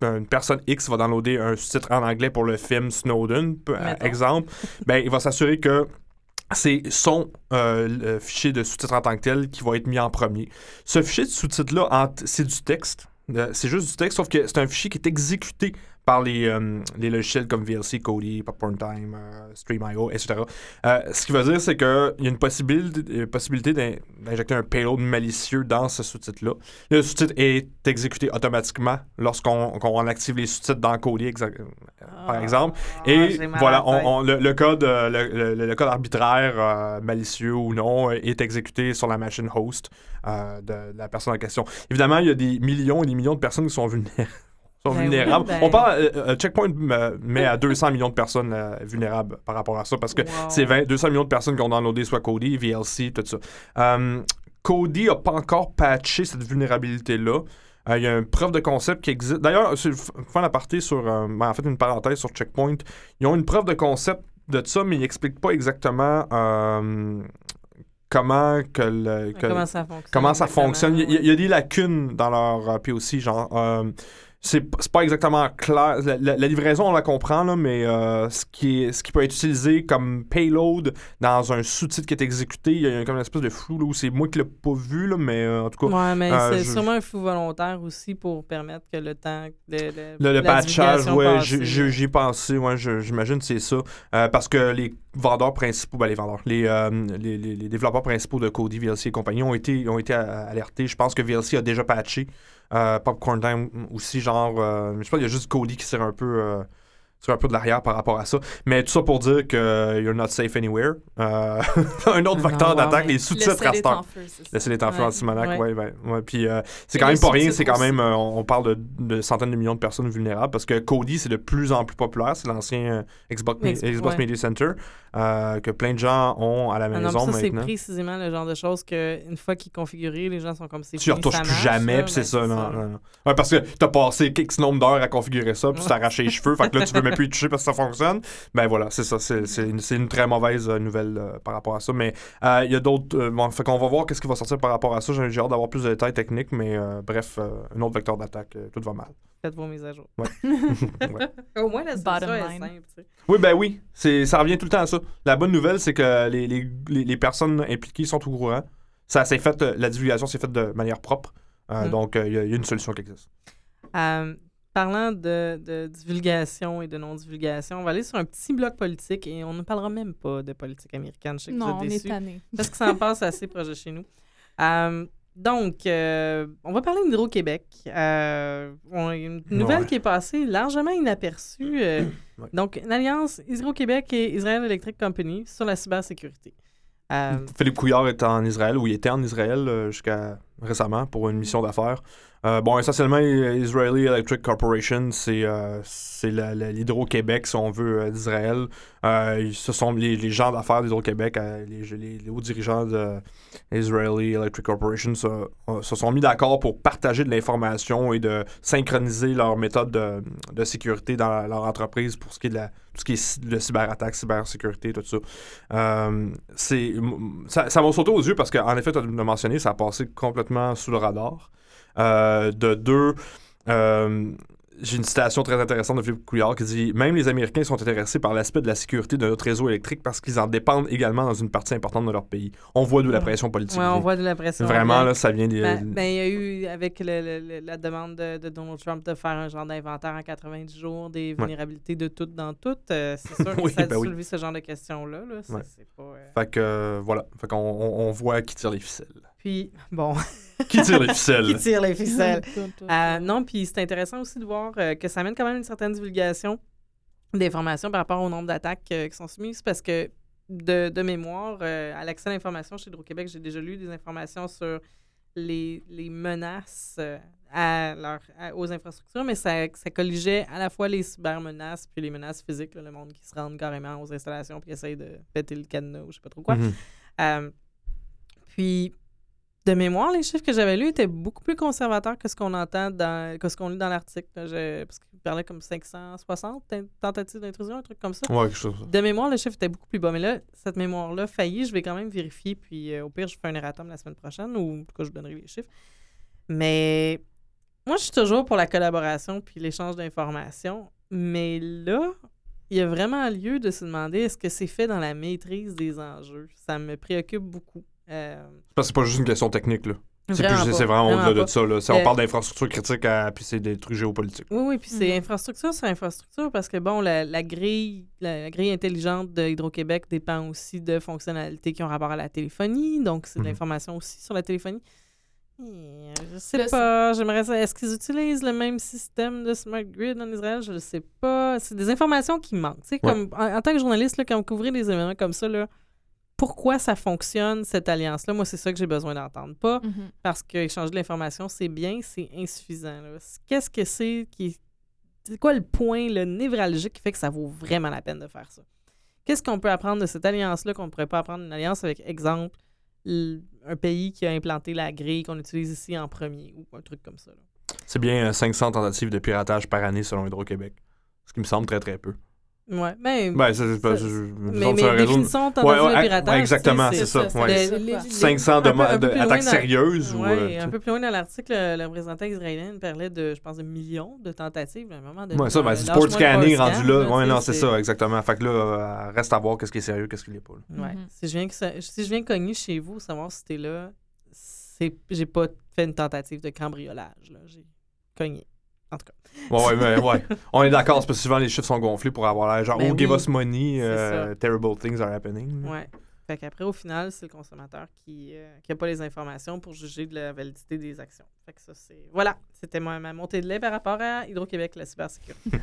une personne X va downloader un sous-titre en anglais pour le film Snowden, Mettons. exemple, ben, il va s'assurer que c'est son euh, fichier de sous-titres en tant que tel qui va être mis en premier. Ce fichier de t- c'est du texte. Euh, C'est juste du texte, sauf que c'est un fichier qui est exécuté par les, euh, les logiciels comme VLC, Kodi, Popcorn Time, euh, Stream.io, etc. Euh, ce qui veut dire, c'est qu'il y a une possibilité, possibilité d'in- d'injecter un payload malicieux dans ce sous-titre-là. Le sous-titre est exécuté automatiquement lorsqu'on qu'on active les sous-titres dans Kodi, par Ah, exemple. ah, Et voilà, on- on- le, le code, le, le- le code arbitraire, malicieux ou non, est exécuté sur la machine host de, de la personne en question. Évidemment, il y a des millions et des millions de personnes qui sont vulnérables. Sont Ben vulnérables. oui, ben- On parle, euh, euh, Checkpoint me- met à 200 millions de personnes euh, vulnérables par rapport à ça parce que Wow. c'est 20 200 millions de personnes qui ont downloadé soit Kodi, VLC, tout ça. Kodi n'a pas encore patché cette vulnérabilité-là. Euh, Il y a une preuve de concept qui existe. D'ailleurs, c'est f- faire la partie sur. ben, en fait, une parenthèse sur Checkpoint. Ils ont une preuve de concept de ça, mais ils n'expliquent pas exactement comment que le. que- Comment ça fonctionne? comment ça exactement, fonctionne. Il y, a- il y a des lacunes dans leur POC, genre. C'est pas exactement clair. La, la- la livraison, on la comprend, là, mais euh, ce, qui est, ce qui peut être utilisé comme payload dans un sous-titre qui est exécuté, il y a comme une espèce de flou là, où c'est moi qui l'ai pas vu, là, mais euh, en tout cas. Ouais, mais euh, c'est je- sûrement un flou volontaire aussi pour permettre que le temps de, de- Le, le patchage, ouais, euh, j'y ai pensé, ouais, j'imagine que c'est ça. Parce que les vendeurs principaux, ben les vendeurs, les, euh, les, les- les développeurs principaux de Kodi, VLC et compagnie ont été, ont été alertés. Je pense que VLC a déjà patché. Euh, Popcorn Time aussi, genre, euh, je sais pas, il y a juste Cody qui sert un peu, euh, un peu de l'arrière par rapport à ça. Mais tout ça pour dire que euh, you're not safe anywhere. Euh, un autre vecteur non, d'attaque, les Le sous-titres ciel est restants. en feu, c'est ça. Le ciel est en feu Ouais. Ouais. ouais. Puis euh, c'est quand les même pas rien, c'est quand même, euh, on, parle de, de centaines de millions de personnes vulnérables parce que Kodi, c'est de plus en plus populaire. C'est l'ancien Xbox, Xbox ouais. Media Center euh, que plein de gens ont à la Ah non, maison mais ça, c'est maintenant. précisément le genre de choses que une fois qu'il est configuré, les gens sont comme c'est Tu ne retouches plus jamais, puis c'est ben, ça, non, non, non. Ouais, parce que t'as passé X nombre d'heures à configurer ça, puis tu t'arraché les cheveux, fait que là, tu veux jamais pu y toucher parce que ça fonctionne. Ben voilà, c'est ça. C'est une, très mauvaise euh, nouvelle euh, par rapport à ça. Mais il y a d'autres. bon, fait qu'on va voir qu'est-ce qui va sortir par rapport à ça. J'ai hâte d'avoir plus de détails techniques, mais bref, un autre vecteur d'attaque, tout va mal. Faites vos mises à jour. Ouais. Au moins, la solution est line. simple. Oui, ben oui. C'est, ça revient tout le temps à ça. La bonne nouvelle, c'est que les, les, les, personnes impliquées sont au courant. Ça s'est fait, euh, la divulgation s'est faite de manière propre. Euh, Mm. Donc, euh, il y, a- il y a une solution qui existe. Euh, parlant de, de divulgation et de non-divulgation, on va aller sur un petit bloc politique et on ne parlera même pas de politique américaine. Je sais que vous Non, êtes on est tanné. parce que ça en passe assez proche de chez nous. Donc, euh, on va parler d'Hydro-Québec. Euh, une nouvelle Ouais. qui est passée largement inaperçue. euh, Ouais. Donc, une alliance Hydro-Québec et Israel Electric Company sur la cybersécurité. Euh, Philippe Couillard est en Israël, ou il était en Israël jusqu'à récemment pour une mission d'affaires. Euh, bon, essentiellement, Israeli Electric Corporation, c'est euh, l'Hydro-Québec, si on veut, euh, d'Israël. Euh, ce sont les, les gens d'affaires d'Hydro-Québec, les, les- hauts dirigeants de Israeli Electric Corporation se, sont mis d'accord pour partager de l'information et de synchroniser leurs méthodes de, de sécurité dans leur entreprise pour ce qui est de la, tout ce qui est de cyberattaque, cybersécurité, tout ça. Ça m'a sauté aux yeux parce qu'en effet, tu l'as mentionné, ça a passé complètement sous le radar. Euh, de deux, euh, j'ai une citation très intéressante de Philippe Couillard qui dit Même les Américains sont intéressés par l'aspect de la sécurité de notre réseau électrique parce qu'ils en dépendent également dans une partie importante de leur pays. On voit d'où la pression politique. ouais, on voit de la pression. Vraiment, là, ça vient des. Ben, ben, il y a eu, avec le- le- le- la demande de, de Donald Trump de faire un genre d'inventaire en 90 jours des vulnérabilités de toutes dans toutes, euh, c'est sûr que Oui, ça a ben oui. soulevé ce genre de questions-là. Là. Ouais. pas, euh, Fait que, euh, voilà. Fait qu'on on, on voit qui tire les ficelles. Puis, bon, Qui tire les ficelles? Qui tire les ficelles? Euh, non, puis c'est intéressant aussi de voir euh, que ça amène quand même une certaine divulgation d'informations par rapport au nombre d'attaques euh, qui sont soumises parce que de, de mémoire, euh, à l'accès à l'information chez Hydro-Québec, j'ai déjà lu des informations sur les, les menaces à leur, à- aux infrastructures, mais ça, ça colligeait à la fois les cybermenaces puis les menaces physiques, là, le monde qui se rend carrément aux installations puis essaye de péter le cadenas ou je sais pas trop quoi. Mhm. Euh, puis, de mémoire, les chiffres que j'avais lus étaient beaucoup plus conservateurs que ce qu'on entend dans, que ce qu'on lit dans l'article. Parce qu'il parlait comme 560 ten- tentatives d'intrusion, un truc comme ça. Ouais, quelque chose. De mémoire, le chiffre était beaucoup plus bas. Mais là, cette mémoire-là faillit, je vais quand même vérifier. Puis euh, au pire, je fais un erratum la semaine prochaine ou en tout cas, je vous donnerai les chiffres. Mais moi, je suis toujours pour la collaboration puis l'échange d'informations. Mais là, il y a vraiment lieu de se demander est-ce que c'est fait dans la maîtrise des enjeux? Ça me préoccupe beaucoup. Euh, Parce que c'est pas juste une question technique, là. C'est vraiment plus- pas, c'est vraiment au-delà de ça, là. C'est- Euh, on parle d'infrastructures critiques, à- puis c'est des trucs géopolitiques. Oui, oui, puis c'est Mhm. infrastructure sur infrastructure parce que, bon, la, la grille la, la grille intelligente de Hydro-Québec dépend aussi de fonctionnalités qui ont rapport à la téléphonie, donc c'est de Mhm. l'information aussi sur la téléphonie. Et, je sais pas, j'aimerais. Est-ce qu'ils utilisent le même système de smart grid en Israël? Je ne sais pas. C'est des informations qui manquent. Tu sais, Ouais. comme, en, en tant que journaliste, là, quand vous couvrez des événements comme ça, là, pourquoi ça fonctionne, cette alliance-là? Moi, c'est ça que j'ai besoin d'entendre. Pas Mhm. parce qu'échanger de l'information, c'est bien, c'est insuffisant. Qu'est-ce que c'est qui. C'est quoi le point le névralgique qui fait que ça vaut vraiment la peine de faire ça? Qu'est-ce qu'on peut apprendre de cette alliance-là qu'on ne pourrait pas apprendre d'une alliance avec, exemple, un pays qui a implanté la grille qu'on utilise ici en premier ou un truc comme ça? C'est bien euh, 500 tentatives de piratage par année selon Hydro-Québec. Ce qui me semble très, très peu. Ouais, mais. Ben, c'est c'est pas- Ça- mais, mais définissons tentative Ouais, ouais, de piratage. ouais, exactement, c'est ça, c'est ouais. Le- c'est les- quoi? les- 500 un peu- de, un peu de- plus loin attaques sérieuses ou. Euh, un peu plus loin dans l'article, le, représentant israélien parlait de, je pense, de millions de tentatives à un moment donné. Ouais, ça, ben, c'est sport scanning scan, rendu là. Ouais, non, c'est ça, exactement. Fait que là, euh, reste à voir qu'est-ce qui est sérieux, qu'est-ce qui l'est pas. Ouais. Mhm. Si, je viens que ça- si je viens cogner chez vous, savoir si t'es là, c'est j'ai pas fait une tentative de cambriolage. là. J'ai cogné. En tout cas. Ouais, ouais, mais ouais. On est d'accord, c'est parce que souvent les chiffres sont gonflés pour avoir l'air genre, Ben oh, give us money, euh, terrible things are happening. Ouais. Fait qu'après, au final, c'est le consommateur qui n'a pas les informations pour juger de la validité des actions. Fait que ça, c'est. Voilà. C'était ma, ma montée de lait par rapport à Hydro-Québec, la cybersécurité.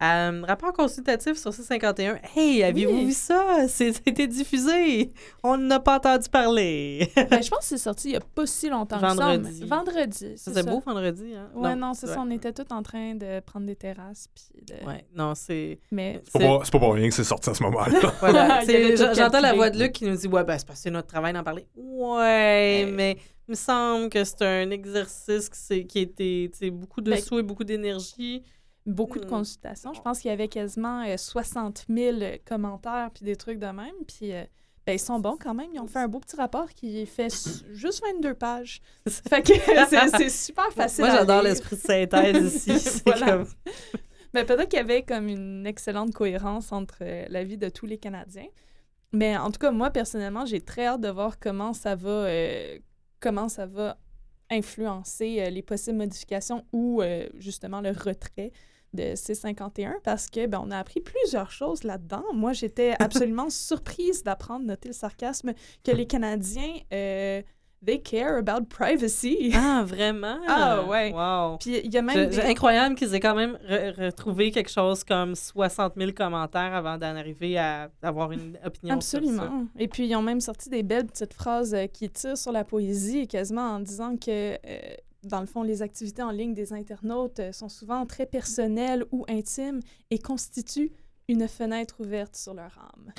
Euh, rapport consultatif sur C51. Hey, aviez-vous Oui. vu ça? C'est- C'était diffusé. On n'a pas entendu parler. Ben, je pense que c'est sorti il n'y a pas si longtemps que ça, Vendredi. mais- Vendredi. Ça, c'est c'est ça. beau vendredi, hein? Ouais, non, c'est ouais. ça. On était tous en train de prendre des terrasses. Puis de... Ouais, non, c'est. Mais C'est pas, pour rien que c'est sorti à ce moment-là. Voilà. J'entends la voix de Luc qui nous dit Ouais, ben, c'est parce que c'est notre travail d'en parler. Ouais, Euh. mais il me semble que c'est un exercice qui, qui a été tu sais, beaucoup de Ben, sous et beaucoup d'énergie. beaucoup de Hmm. consultations. Je pense qu'il y avait quasiment euh, 60 000 commentaires puis des trucs de même. Puis euh, ben, ils sont bons quand même. Ils ont fait un beau petit rapport qui fait juste 22 pages. fait que c'est- super facile Moi, j'adore l'esprit de synthèse ici. Voilà. comme... Mais peut-être qu'il y avait comme une excellente cohérence entre euh, la vie de tous les Canadiens. Mais en tout cas, moi, personnellement, j'ai très hâte de voir comment ça va, euh, comment ça va influencer euh, les possibles modifications ou euh, justement le retrait de C51 parce que ben, on a appris plusieurs choses là-dedans. Moi, j'étais absolument surprise d'apprendre, noter le sarcasme, que les Canadiens, euh, they care about privacy. Ah, vraiment? Ah, ouais. Wow. Puis il y a même des- incroyable qu'ils aient quand même re- retrouvé quelque chose comme 60 000 commentaires avant d'en arriver à avoir une opinion sur ça. Absolument. Et puis, ils ont même sorti des belles petites phrases euh, qui tirent sur la poésie, quasiment en disant que, euh, dans le fond, les activités en ligne des internautes euh, sont souvent très personnelles ou intimes et constituent une fenêtre ouverte sur leur âme.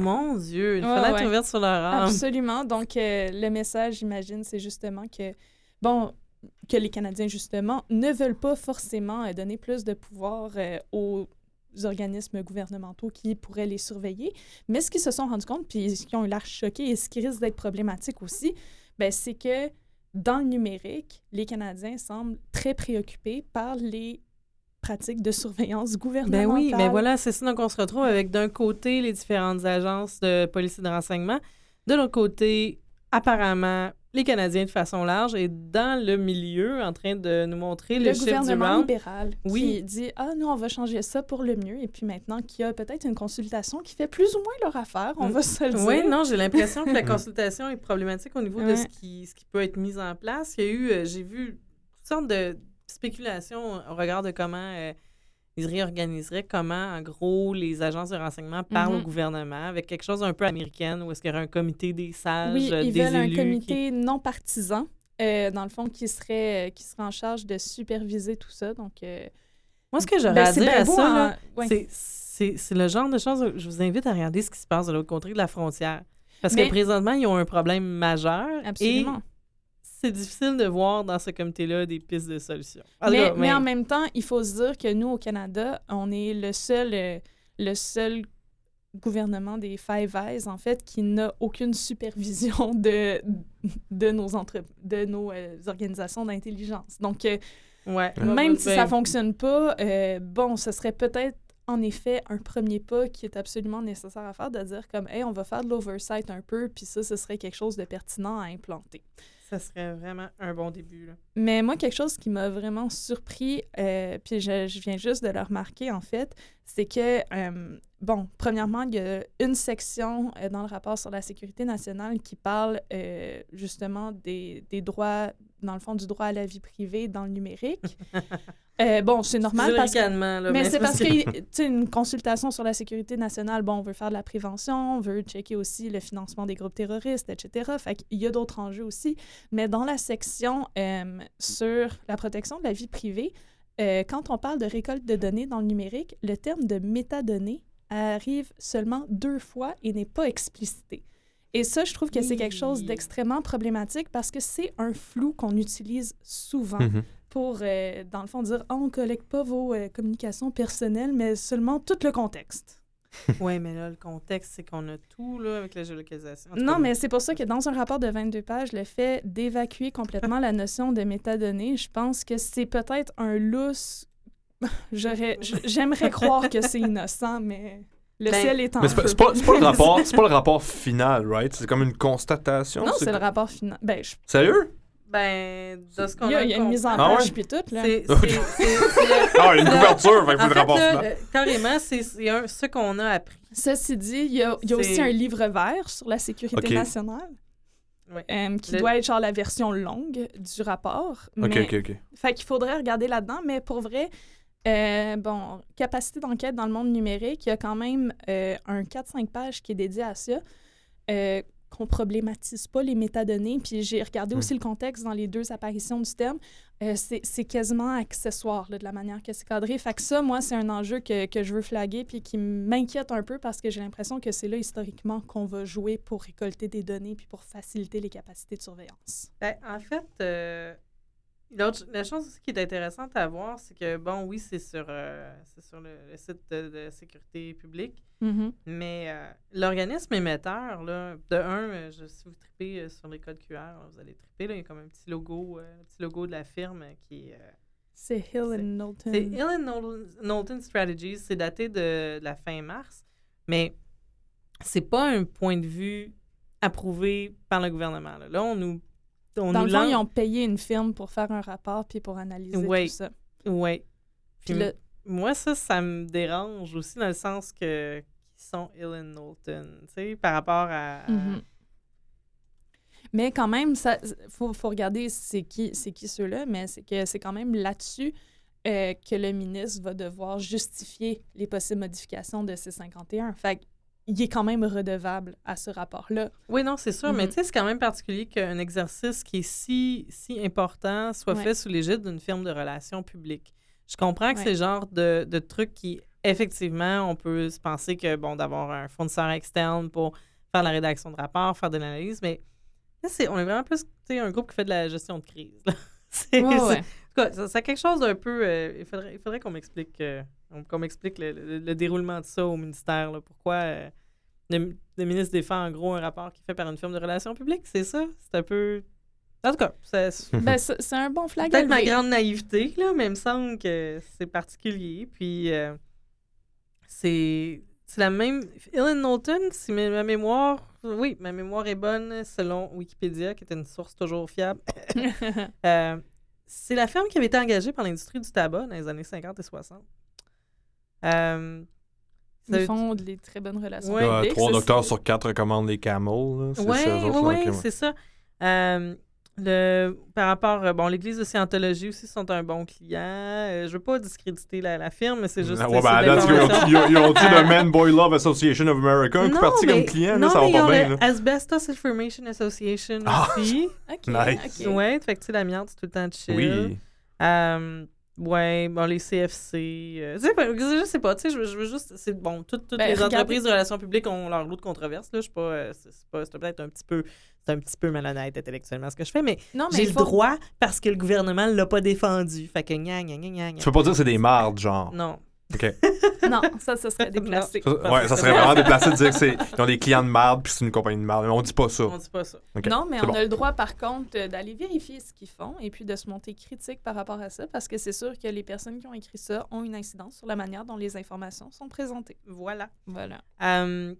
Mon Dieu, une Ouais, fenêtre ouais. ouverte sur leur âme. Absolument. Donc, euh, le message, j'imagine, c'est justement que, bon, que les Canadiens, justement, ne veulent pas forcément euh, donner plus de pouvoir euh, aux organismes gouvernementaux qui pourraient les surveiller. Mais ce qu'ils se sont rendus compte, puis ce qui ont eu l'air choqués et ce qui risque d'être problématique aussi, ben, c'est que dans le numérique, les Canadiens semblent très préoccupés par les pratiques de surveillance Ben gouvernementale. oui, mais voilà, c'est ça. Donc, on se retrouve avec d'un côté les différentes agences de police et de renseignement, de l'autre côté, apparemment, les Canadiens de façon large et dans le milieu, en train de nous montrer le, le chiffre du gouvernement libéral Oui. qui dit ah nous on va changer ça pour le mieux et puis maintenant qu'il y a peut-être une consultation qui fait plus ou moins leur affaire on Mm. va se le dire Oui, non, j'ai l'impression que la consultation est problématique au niveau de ce qui, ce qui peut être mis en place. Il y a eu, euh, j'ai vu toutes sortes de spéculations au regard de comment euh, ils réorganiseraient, comment, en gros, les agences de renseignement parlent au gouvernement avec quelque chose un peu américain où est-ce qu'il y aurait un comité des sages, oui euh, ils des veulent un qui- comité non partisan euh, dans le fond qui serait qui serait en charge de superviser tout ça donc euh, Moi, ce que j'aurais ben, à dire à ça, ouais. c'est- le genre de choses où je vous invite à regarder ce qui se passe de l'autre côté de la frontière. Parce Mais- que présentement, ils ont un problème majeur. absolument Et c'est difficile de voir dans ce comité-là des pistes de solutions. En mais, cas, mais en même temps, il faut se dire que nous, au Canada, on est le seul, euh, le seul gouvernement des Five Eyes, en fait, qui n'a aucune supervision de, de nos, entre, de nos euh, organisations d'intelligence. Donc, euh, ouais, même ouais, si ben, ça fonctionne pas, euh, bon, ce serait peut-être en effet un premier pas qui est absolument nécessaire à faire, de dire comme, hey, on va faire de l'oversight un peu, puis ça, ce serait quelque chose de pertinent à implanter. Ça serait vraiment un bon début. Là. Mais moi, quelque chose qui m'a vraiment surpris, euh, puis je, je viens juste de le remarquer en fait, c'est que, euh, bon, premièrement, il y a une section euh, dans le rapport sur la sécurité nationale qui parle justement des, des droits, dans le fond, du droit à la vie privée dans le numérique. Euh, bon, c'est normal parce que là, mais c'est parce que, tu sais, une consultation sur la sécurité nationale, bon, on veut faire de la prévention, on veut checker aussi le financement des groupes terroristes, etc. Fait qu'il y a d'autres enjeux aussi. Mais dans la section euh, sur la protection de la vie privée, euh, quand on parle de récolte de données dans le numérique, le terme de métadonnées arrive seulement deux fois et n'est pas explicité. Et ça, je trouve que c'est quelque chose d'extrêmement problématique parce que c'est un flou qu'on utilise souvent Mhm. Pour, euh, dans le fond, dire Ah, on ne collecte pas vos euh, communications personnelles, mais seulement tout le contexte. Oui, mais là, le contexte, c'est qu'on a tout là, avec la géolocalisation. Non, cas, mais c'est pour ça que dans un rapport de 22 pages, le fait d'évacuer complètement la notion de métadonnées, je pense que c'est peut-être un lousse. J'aimerais croire que c'est innocent, mais le Ben, ciel est en Mais c'est pas, pas, pas le rapport, c'est pas le rapport final, right? C'est comme une constatation. Non, c'est le rapport final. Ben, je- Sérieux? Ben, de ce qu'on il y a, il y a une mise en page puis tout, là. C'est Ok. c'est- c'est- c'est le- Ah, il y a une couverture, fait qu'il faut le rapport euh, carrément, c'est c'est un- ce qu'on a appris. Ceci dit, il y a, il y a aussi un livre vert sur la sécurité nationale. Euh, qui Le- doit être genre la version longue du rapport. Ok, mais- ok, ok. Fait qu'il faudrait regarder là-dedans, mais pour vrai, euh, bon, capacité d'enquête dans le monde numérique, il y a quand même euh, un 4-5 pages qui est dédié à ça, euh, qu'on problématise pas les métadonnées. Puis j'ai regardé Hmm. aussi le contexte dans les deux apparitions du terme. Euh, c'est c'est quasiment accessoire là, de la manière que c'est cadré. Fait que ça, moi, c'est un enjeu que, que je veux flaguer puis qui m'inquiète un peu parce que j'ai l'impression que c'est là historiquement qu'on va jouer pour récolter des données puis pour faciliter les capacités de surveillance. Ben, en fait, euh, la chose aussi qui est intéressante à voir, c'est que, bon, oui, c'est sur, euh, sur le, le site de, de sécurité publique, Mhm. mais euh, l'organisme émetteur, là, de un, euh, je, si vous tripez euh, sur les codes QR, vous allez triper, là, il y a comme un petit logo, euh, un petit logo de la firme qui est... C'est Hill and Knowlton. c'est Hill and Knowlton, Knowlton Strategies, c'est daté de, de la fin mars, mais c'est pas un point de vue approuvé par le gouvernement. Là, Là, on nous... On Dans nous le fond, ils ont payé une firme pour faire un rapport puis pour analyser tout ça. Ouais. Puis moi, ça, ça me dérange aussi dans le sens que qu'ils sont and Knowlton, tu sais, par rapport à... à- Mhm. Mais quand même, ça faut, faut regarder c'est qui, qui ceux-là, mais c'est que c'est quand même là-dessus euh, que le ministre va devoir justifier les possibles modifications de C51. Fait qu'il est quand même redevable à ce rapport-là. Oui, non, c'est sûr, mais Mhm. tu sais, c'est quand même particulier qu'un exercice qui est si, si important soit Ouais. fait sous l'égide d'une firme de relations publiques. Je comprends que Ouais. c'est le genre de, de truc qui, effectivement, on peut se penser que, bon, d'avoir un fournisseur externe pour faire la rédaction de rapports, faire de l'analyse, mais là, c'est, on est vraiment plus, tu sais, un groupe qui fait de la gestion de crise. C'est, Ouais, ça, c'est quelque chose d'un peu. euh, il faudrait, il faudrait qu'on m'explique, euh, qu'on m'explique le, le- le déroulement de ça au ministère. là. Pourquoi euh, le, le ministre défend en gros un rapport qui est fait par une firme de relations publiques, c'est ça? C'est un peu. En tout cas, c'est Ben, c'est un bon flag peut-être ma grande naïveté, là, mais il me semble que c'est particulier. Puis euh, c'est. C'est la même. Ellen Knowlton, si ma, ma mémoire. Oui, ma mémoire est bonne selon Wikipédia, qui est une source toujours fiable. Euh, c'est la ferme qui avait été engagée par l'industrie du tabac dans les années 50 et 60. Euh, ça Ils veut- font des très bonnes relations Ouais. Publiques. trois ça, docteurs sur quatre recommandent les camels. là. C'est Oui, oui, là, c'est ça. Euh, le, par rapport, euh, bon, l'Église de Scientologie aussi sont un bon client. Euh, je veux pas discréditer la, la firme, mais c'est juste. Ah ouais, ben, ils ont- Euh, le Man Boy Love Association of America, un coup Non, parti mais- comme client, là, non, ça mais va ils ont pas bien. le là. Asbestos Information Association Ah! aussi. OK, Nice. OK. Ouais, fait que tu sais, l'amiante, c'est tout le temps chill. Oui. Euh, ouais, bon, les CFC. euh, tu sais, pas- je sais pas, tu sais, je veux- je veux juste. C'est bon, toutes, toutes Ben, les regardez- entreprises de relations publiques ont leur lot de controverses, là. Je suis pas. euh, c'est c'est pas. C'est peut-être un petit peu. C'est un petit peu malhonnête intellectuellement ce que je fais, mais Non, mais j'ai le droit parce que le gouvernement l'a pas défendu. Fait que gna gna gna gna. gna. Tu peux pas dire que c'est des mardes, genre. Non. OK. Non, ça, ça serait déplacé. Ça- ouais, ça serait vraiment déplacé de dire que c'est ils ont des clients de marde puis c'est une compagnie de marde. Mais on dit pas ça. On dit pas ça. OK. Non, mais on bon. a le droit, par contre, euh, d'aller vérifier ce qu'ils font et puis de se monter critique par rapport à ça, parce que c'est sûr que les personnes qui ont écrit ça ont une incidence sur la manière dont les informations sont présentées. Voilà. Voilà. Euh,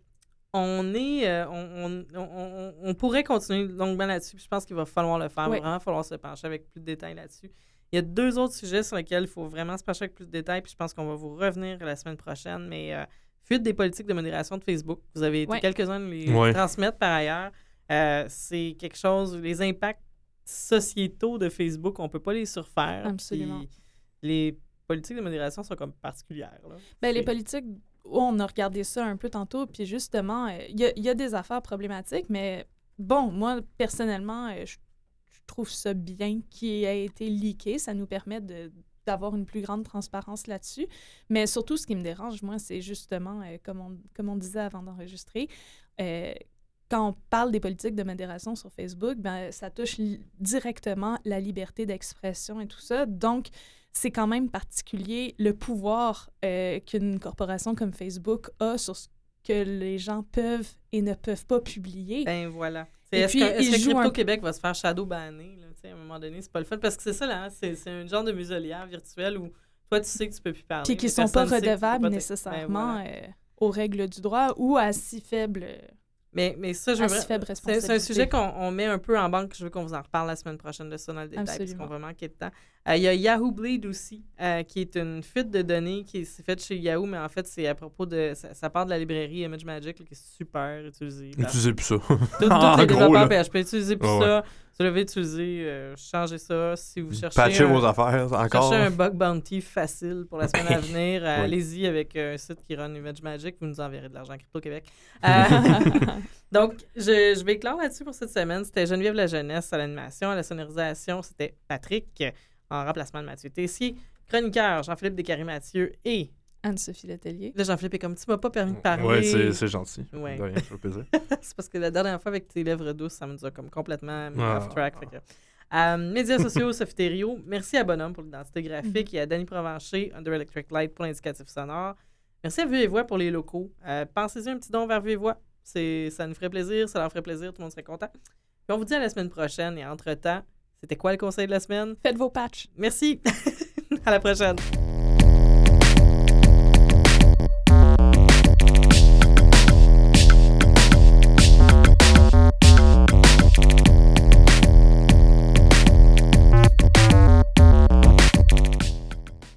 on est. euh, on, on- on- on- pourrait continuer longuement là-dessus. puis Je pense qu'il va falloir le faire. Il Oui. va vraiment falloir se pencher avec plus de détails là-dessus. Il y a deux autres sujets sur lesquels il faut vraiment se pencher avec plus de détails. Puis je pense qu'on va vous revenir la semaine prochaine. Mais euh, fuite des politiques de modération de Facebook. Vous avez été Ouais. quelques-uns de les Ouais. transmettre par ailleurs. Euh, c'est quelque chose. Les impacts sociétaux de Facebook, on peut pas les surfaire. Absolument. Les politiques de modération sont comme particulières. là. Ben, les politiques, oh, on a regardé ça un peu tantôt, puis justement, euh, il y, y a des affaires problématiques, mais bon, moi, personnellement, euh, je je trouve ça bien qu'il ait été leaké. Ça nous permet de d'avoir une plus grande transparence là-dessus. Mais surtout, ce qui me dérange, moi, c'est justement, euh, comme, on, comme on disait avant d'enregistrer, euh, quand on parle des politiques de modération sur Facebook, ben, ça touche directement la liberté d'expression et tout ça. Donc, c'est quand même particulier le pouvoir euh, qu'une corporation comme Facebook a sur ce que les gens peuvent et ne peuvent pas publier. Ben voilà. Est-ce que, que un- Crypto-Québec va se faire shadow banner? Là, à un moment donné, c'est pas le fun. Parce que c'est ça, là, hein, c'est, un genre de muselière virtuelle où toi, tu sais que tu peux plus parler. Puis qui mais sont pas redevables nécessairement Ben, voilà. euh, aux règles du droit ou à si faible, mais, mais ça, je c'est, un sujet qu'on on met un peu en banque. Je veux qu'on vous en reparle la semaine prochaine de ça dans le détail, parce qu'on va manquer de temps. Euh, Il y a Yahoo Bleed aussi, euh, qui est une fuite de données qui s'est faite chez Yahoo, mais en fait, c'est à propos de. Ça, ça part de la librairie Image Magic, là, qui est super utilisée. Utilisez plus ça. Tout- Tous En les gros, développeurs là. PHP, utilisez plus ça. Vous l'avez utilisé, euh, changez ça. Si vous cherchez, Patchez un, vos affaires encore. cherchez un bug bounty facile pour la semaine à venir, euh, allez-y avec un site qui run Image Magic. Vous nous enverrez de l'argent Crypto-Québec. Euh, donc, je, je vais clore là-dessus pour cette semaine. C'était Geneviève La Jeunesse à l'animation. À la sonorisation, c'était Patrick en remplacement de Mathieu Tessier. Chroniqueur, Jean-Philippe Descaries-Mathieu. Et Anne-Sophie Letellier. là, Jean-Philippe est comme tu m'as pas permis de parler. Ouais, c'est c'est gentil. Ouais. De rien, ça fait plaisir. c'est parce que la dernière fois avec tes lèvres douces, ça me nous a comme complètement mis Ah. off track. fait que- Euh, médias sociaux, Sofiterio. Merci à Bonhomme pour l'identité graphique Mhm. et à Danny Provencher, Under Electric Light pour l'indicatif sonore. Merci à Vue et Voix pour les locaux. Euh, Pensez-y un petit don vers Vue et Voix. Ça nous ferait plaisir, ça leur ferait plaisir, tout le monde serait content. Puis on vous dit à la semaine prochaine et entre-temps, c'était quoi le conseil de la semaine? Faites vos patchs. Merci. à la prochaine.